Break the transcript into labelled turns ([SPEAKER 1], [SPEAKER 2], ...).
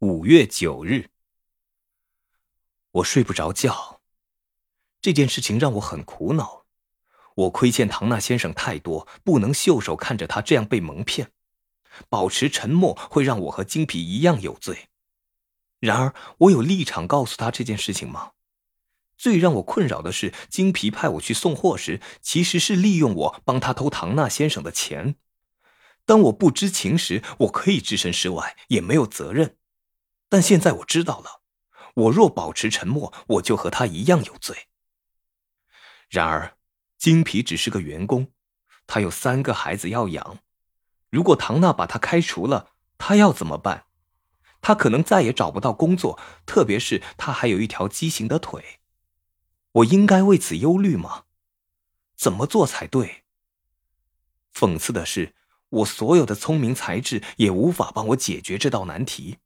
[SPEAKER 1] 五月九日，我睡不着觉。这件事情让我很苦恼。我亏欠唐纳先生太多，不能袖手看着他这样被蒙骗。保持沉默会让我和金皮一样有罪。然而，我有立场告诉他这件事情吗？最让我困扰的是，金皮派我去送货时，其实是利用我帮他偷唐纳先生的钱。当我不知情时，我可以置身事外，也没有责任。但现在我知道了，我若保持沉默，我就和他一样有罪。然而，金皮只是个员工，他有三个孩子要养。如果唐娜把他开除了，他要怎么办？他可能再也找不到工作，特别是他还有一条畸形的腿。我应该为此忧虑吗？怎么做才对？讽刺的是，我所有的聪明才智也无法帮我解决这道难题。